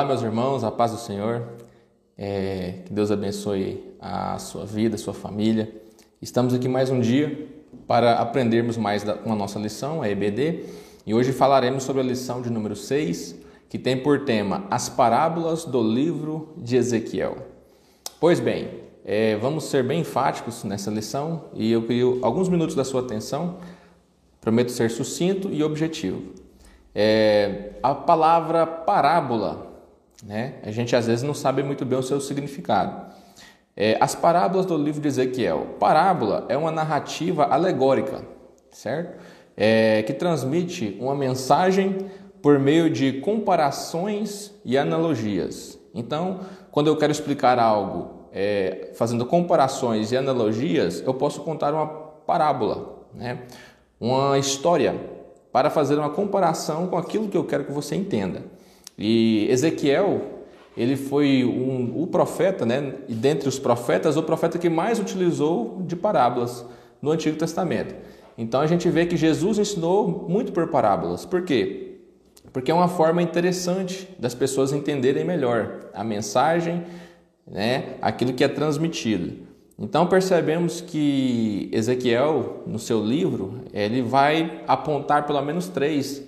Olá, meus irmãos, a paz do Senhor. É, que Deus abençoe a sua vida, a sua família. Estamos aqui mais um dia para aprendermos mais da, com a nossa lição, a EBD, e hoje falaremos sobre a lição de número 6, que tem por tema As Parábolas do Livro de Ezequiel. Pois bem, é, vamos ser bem enfáticos nessa lição e eu queria alguns minutos da sua atenção. Prometo ser sucinto e objetivo. É, a palavra parábola né? A gente às vezes não sabe muito bem o seu significado. É, as parábolas do livro de Ezequiel. Parábola é uma narrativa alegórica, certo? É, que transmite uma mensagem por meio de comparações e analogias. Então, quando eu quero explicar algo é, fazendo comparações e analogias, eu posso contar uma parábola, né? uma história, para fazer uma comparação com aquilo que eu quero que você entenda. E Ezequiel, ele foi um, o profeta, né? E dentre os profetas, o profeta que mais utilizou de parábolas no Antigo Testamento. Então a gente vê que Jesus ensinou muito por parábolas. Por quê? Porque é uma forma interessante das pessoas entenderem melhor a mensagem, né? Aquilo que é transmitido. Então percebemos que Ezequiel, no seu livro, ele vai apontar pelo menos três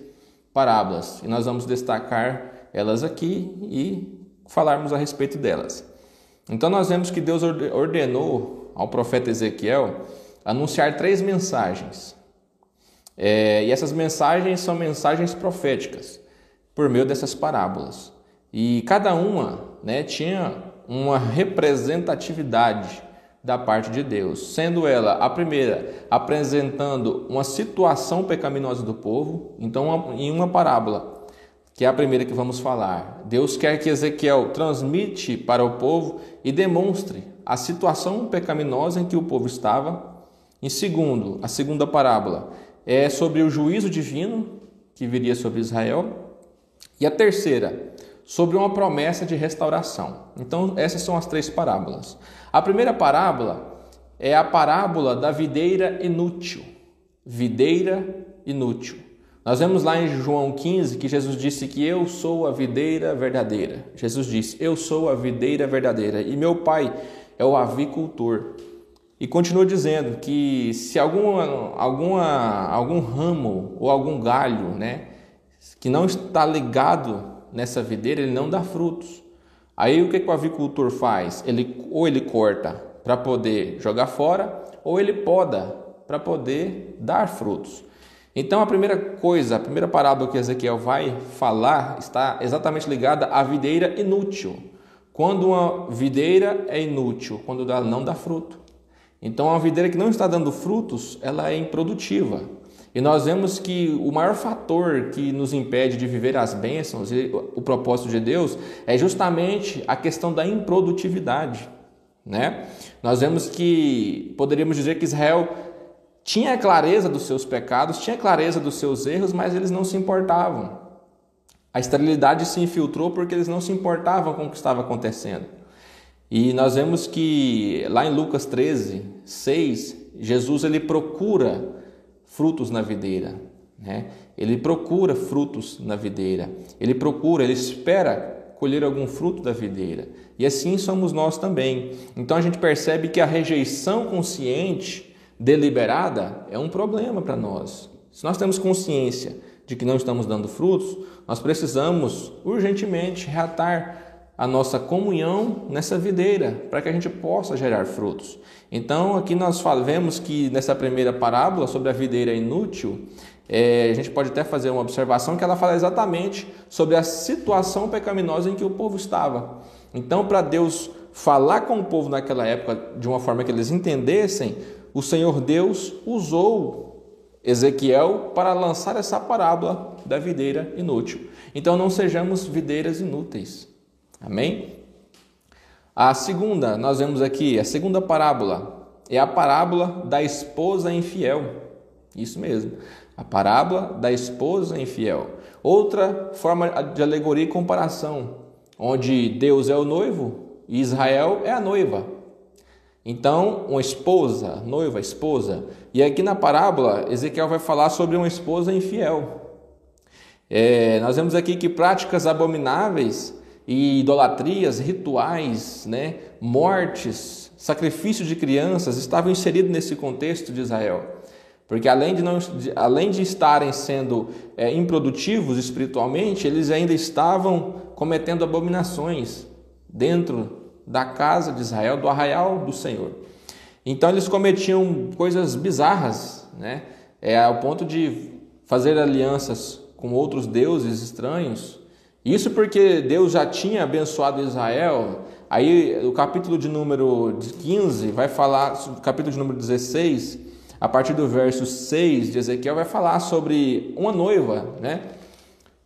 parábolas e nós vamos destacar elas aqui e falarmos a respeito delas. Então nós vemos que Deus ordenou ao profeta Ezequiel anunciar três mensagens. É, e essas mensagens são mensagens proféticas por meio dessas parábolas. E cada uma né, tinha uma representatividade da parte de Deus, sendo ela a primeira apresentando uma situação pecaminosa do povo, então em uma parábola que é a primeira que vamos falar. Deus quer que Ezequiel transmite para o povo e demonstre a situação pecaminosa em que o povo estava. Em segundo, a segunda parábola é sobre o juízo divino que viria sobre Israel. E a terceira, sobre uma promessa de restauração. Então, essas são as três parábolas. A primeira parábola é a parábola da videira inútil. Videira inútil. Nós vemos lá em João 15 que Jesus disse que eu sou a videira verdadeira. Jesus disse: Eu sou a videira verdadeira e meu pai é o avicultor. E continua dizendo que se alguma, alguma, algum ramo ou algum galho né, que não está ligado nessa videira, ele não dá frutos. Aí o que, que o avicultor faz? Ele, ou ele corta para poder jogar fora, ou ele poda para poder dar frutos. Então a primeira coisa, a primeira parábola que Ezequiel vai falar está exatamente ligada à videira inútil. Quando uma videira é inútil, quando ela não dá fruto. Então uma videira que não está dando frutos, ela é improdutiva. E nós vemos que o maior fator que nos impede de viver as bênçãos e o propósito de Deus é justamente a questão da improdutividade. Né? Nós vemos que poderíamos dizer que Israel tinha clareza dos seus pecados, tinha clareza dos seus erros, mas eles não se importavam. A esterilidade se infiltrou porque eles não se importavam com o que estava acontecendo. E nós vemos que lá em Lucas 13, 6, Jesus ele procura frutos na videira. Né? Ele procura frutos na videira. Ele procura, ele espera colher algum fruto da videira. E assim somos nós também. Então a gente percebe que a rejeição consciente deliberada é um problema para nós. Se nós temos consciência de que não estamos dando frutos, nós precisamos urgentemente reatar a nossa comunhão nessa videira, para que a gente possa gerar frutos. Então, aqui nós vemos que nessa primeira parábola sobre a videira inútil, é, a gente pode até fazer uma observação que ela fala exatamente sobre a situação pecaminosa em que o povo estava. Então, para Deus falar com o povo naquela época de uma forma que eles entendessem, o Senhor Deus usou Ezequiel para lançar essa parábola da videira inútil. Então não sejamos videiras inúteis. Amém? A segunda, nós vemos aqui, a segunda parábola é a parábola da esposa infiel. Isso mesmo. A parábola da esposa infiel. Outra forma de alegoria e comparação, onde Deus é o noivo e Israel é a noiva. Então, uma esposa, noiva, esposa. E aqui na parábola, Ezequiel vai falar sobre uma esposa infiel. É, nós vemos aqui que práticas abomináveis e idolatrias, rituais, né, mortes, sacrifício de crianças estavam inseridos nesse contexto de Israel. Porque além de, não, além de estarem sendo é, improdutivos espiritualmente, eles ainda estavam cometendo abominações dentro da casa de Israel, do arraial do Senhor. Então eles cometiam coisas bizarras, né? É ao ponto de fazer alianças com outros deuses estranhos. Isso porque Deus já tinha abençoado Israel. Aí o capítulo de número 15 vai falar, capítulo de número 16, a partir do verso 6 de Ezequiel, vai falar sobre uma noiva, né?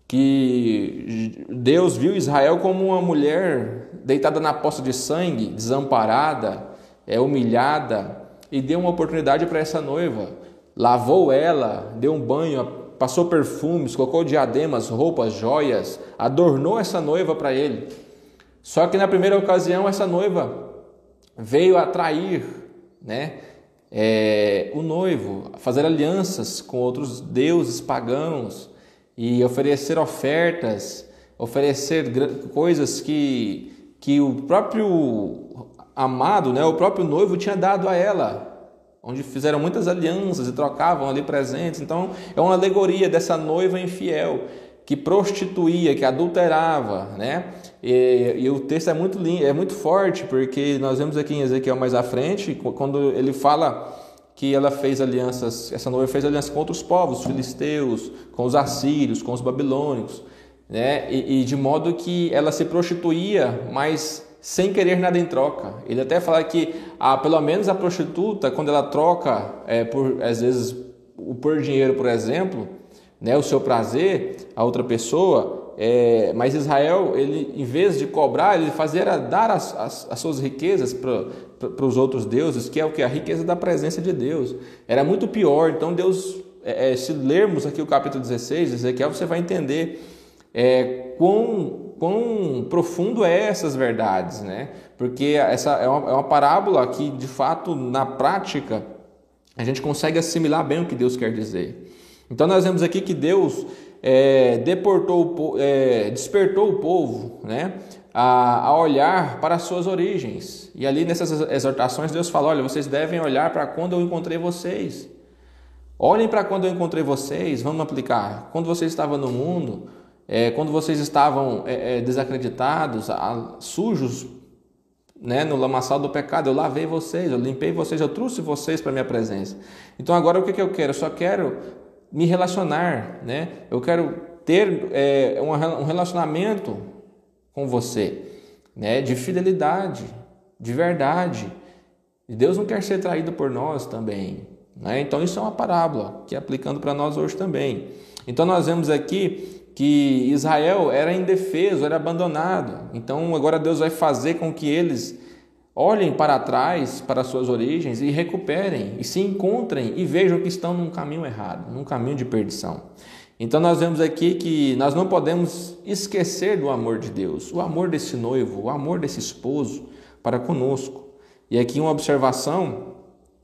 Que Deus viu Israel como uma mulher deitada na poça de sangue, desamparada, é humilhada, e deu uma oportunidade para essa noiva. Lavou ela, deu um banho, passou perfumes, colocou diademas, roupas, joias, adornou essa noiva para ele. Só que na primeira ocasião essa noiva veio atrair, né? é, o noivo, fazer alianças com outros deuses pagãos e oferecer ofertas, oferecer coisas que, que o próprio amado, né, o próprio noivo tinha dado a ela, onde fizeram muitas alianças e trocavam ali presentes. Então, é uma alegoria dessa noiva infiel que prostituía, que adulterava, né? E, e, o texto é muito lindo, é muito forte, porque nós vemos aqui em Ezequiel mais à frente, quando ele fala que ela fez alianças, essa noiva fez alianças com outros povos, os filisteus, com os assírios, com os babilônicos, né? E, e de modo que ela se prostituía, mas sem querer nada em troca. Ele até fala que, ah, pelo menos a prostituta, quando ela troca, é, por às vezes por dinheiro, por exemplo, né, o seu prazer a outra pessoa, é, mas Israel, ele, em vez de cobrar, ele fazia dar as, as, as suas riquezas para os outros deuses, que é o que? A riqueza da presença de Deus. Era muito pior. Então, Deus, é, é se lermos aqui o capítulo 16 de Ezequiel, você vai entender é, quão, quão profundo é essas verdades, né? Porque essa é uma, é uma parábola que, de fato, na prática, a gente consegue assimilar bem o que Deus quer dizer. Então nós vemos aqui que Deus é, deportou, é, despertou o povo né, a, a, olhar para as suas origens. E ali nessas exortações Deus fala: olha, vocês devem olhar para quando eu encontrei vocês. Olhem para quando eu encontrei vocês, vamos aplicar. Quando vocês estavam no mundo, é, quando vocês estavam é, é, desacreditados, a, sujos né, no lamaçal do pecado, eu lavei vocês, eu limpei vocês, eu trouxe vocês para minha presença. Então agora o que, que eu quero? Eu só quero me relacionar, né? Eu quero ter é, um relacionamento com você, né? De fidelidade, de verdade. E Deus não quer ser traído por nós também, né? Então isso é uma parábola que é aplicando para nós hoje também. Então nós vemos aqui que Israel era indefeso, era abandonado. Então agora Deus vai fazer com que eles olhem para trás, para suas origens e recuperem, e se encontrem e vejam que estão num caminho errado, num caminho de perdição. Então nós vemos aqui que nós não podemos esquecer do amor de Deus, o amor desse noivo, o amor desse esposo para conosco. E aqui uma observação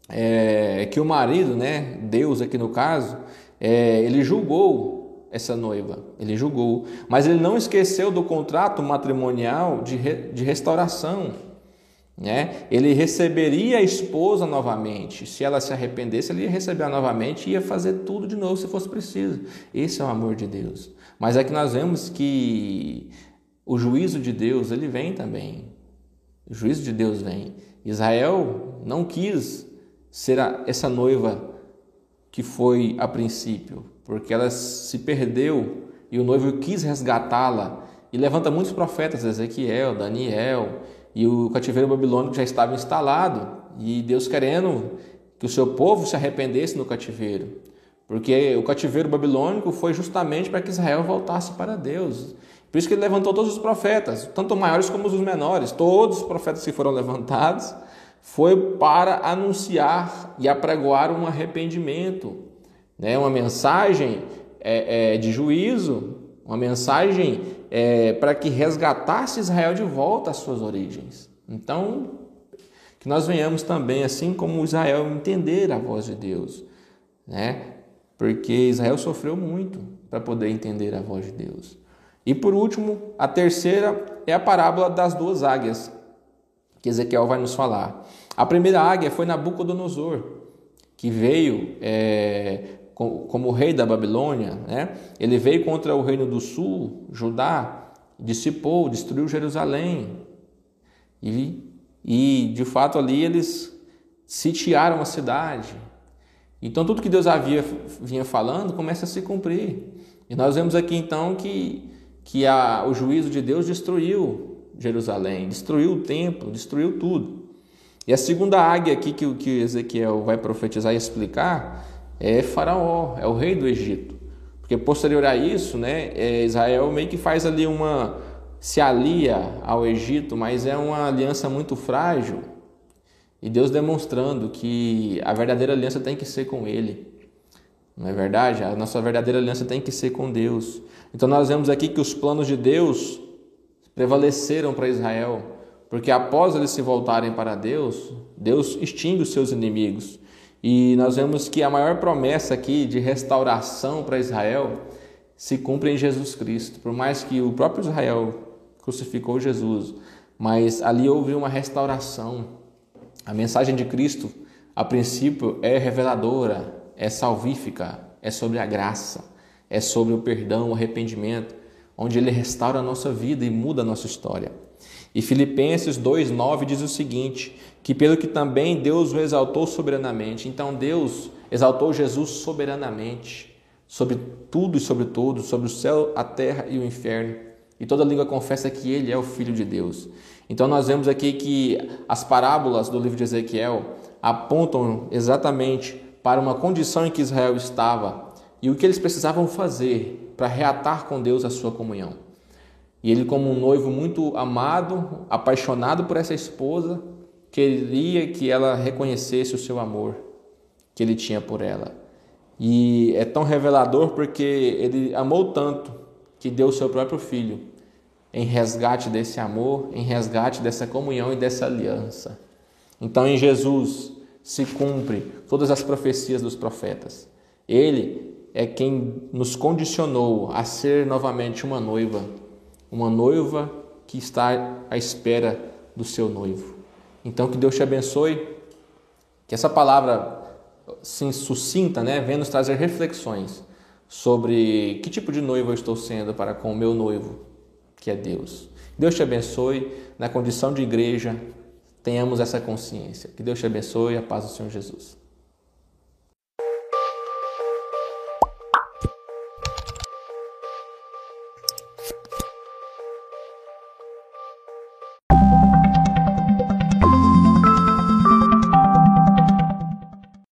é que o marido, né, Deus aqui no caso, é, ele julgou essa noiva, ele julgou, mas ele não esqueceu do contrato matrimonial de, re, de restauração né? Ele receberia a esposa novamente. Se ela se arrependesse, ele ia receber novamente e ia fazer tudo de novo se fosse preciso. Esse é o amor de Deus. Mas é que nós vemos que o juízo de Deus, ele vem também. O juízo de Deus vem. Israel não quis ser essa noiva que foi a princípio, porque ela se perdeu e o noivo quis resgatá-la. E levanta muitos profetas, Ezequiel, Daniel, e o cativeiro babilônico já estava instalado e Deus querendo que o seu povo se arrependesse no cativeiro. Porque o cativeiro babilônico foi justamente para que Israel voltasse para Deus. Por isso que ele levantou todos os profetas, tanto maiores como os menores. Todos os profetas que foram levantados foi para anunciar e apregoar um arrependimento, né? uma mensagem é, é, de juízo, uma mensagem é, para que resgatasse Israel de volta às suas origens. Então, que nós venhamos também, assim como Israel, entender a voz de Deus, né? Porque Israel sofreu muito para poder entender a voz de Deus. E por último, a terceira é a parábola das duas águias, que Ezequiel vai nos falar. A primeira águia foi Nabucodonosor, que veio é, como rei da Babilônia, né? ele veio contra o reino do sul, Judá, dissipou, destruiu Jerusalém. E, e de fato ali eles sitiaram a cidade. Então tudo que Deus havia vinha falando começa a se cumprir. E nós vemos aqui então que, que a, o juízo de Deus destruiu Jerusalém, destruiu o templo, destruiu tudo. E a segunda águia aqui que, que Ezequiel vai profetizar e explicar é Faraó, é o rei do Egito. Porque posterior a isso, né, é, Israel meio que faz ali uma. se alia ao Egito, mas é uma aliança muito frágil. E Deus demonstrando que a verdadeira aliança tem que ser com Ele. Não é verdade? A nossa verdadeira aliança tem que ser com Deus. Então nós vemos aqui que os planos de Deus prevaleceram para Israel, porque após eles se voltarem para Deus, Deus extingue os seus inimigos. E nós vemos que a maior promessa aqui de restauração para Israel se cumpre em Jesus Cristo. Por mais que o próprio Israel crucificou Jesus, mas ali houve uma restauração. A mensagem de Cristo, a princípio, é reveladora, é salvífica, é sobre a graça, é sobre o perdão, o arrependimento onde ele restaura a nossa vida e muda a nossa história. E Filipenses 2:9 diz o seguinte: que pelo que também Deus o exaltou soberanamente. Então Deus exaltou Jesus soberanamente sobre tudo e sobre todos, sobre o céu, a terra e o inferno. E toda língua confessa que ele é o filho de Deus. Então nós vemos aqui que as parábolas do livro de Ezequiel apontam exatamente para uma condição em que Israel estava e o que eles precisavam fazer para reatar com Deus a sua comunhão. E ele, como um noivo muito amado, apaixonado por essa esposa, queria que ela reconhecesse o seu amor que ele tinha por ela. E é tão revelador porque ele amou tanto que deu o seu próprio filho em resgate desse amor, em resgate dessa comunhão e dessa aliança. Então, em Jesus se cumpre todas as profecias dos profetas. Ele é quem nos condicionou a ser novamente uma noiva, uma noiva que está à espera do seu noivo. Então que Deus te abençoe, que essa palavra sim, sucinta, né, venha nos trazer reflexões sobre que tipo de noivo eu estou sendo para com o meu noivo, que é Deus. Deus te abençoe, na condição de igreja, tenhamos essa consciência. Que Deus te abençoe, a paz do Senhor Jesus.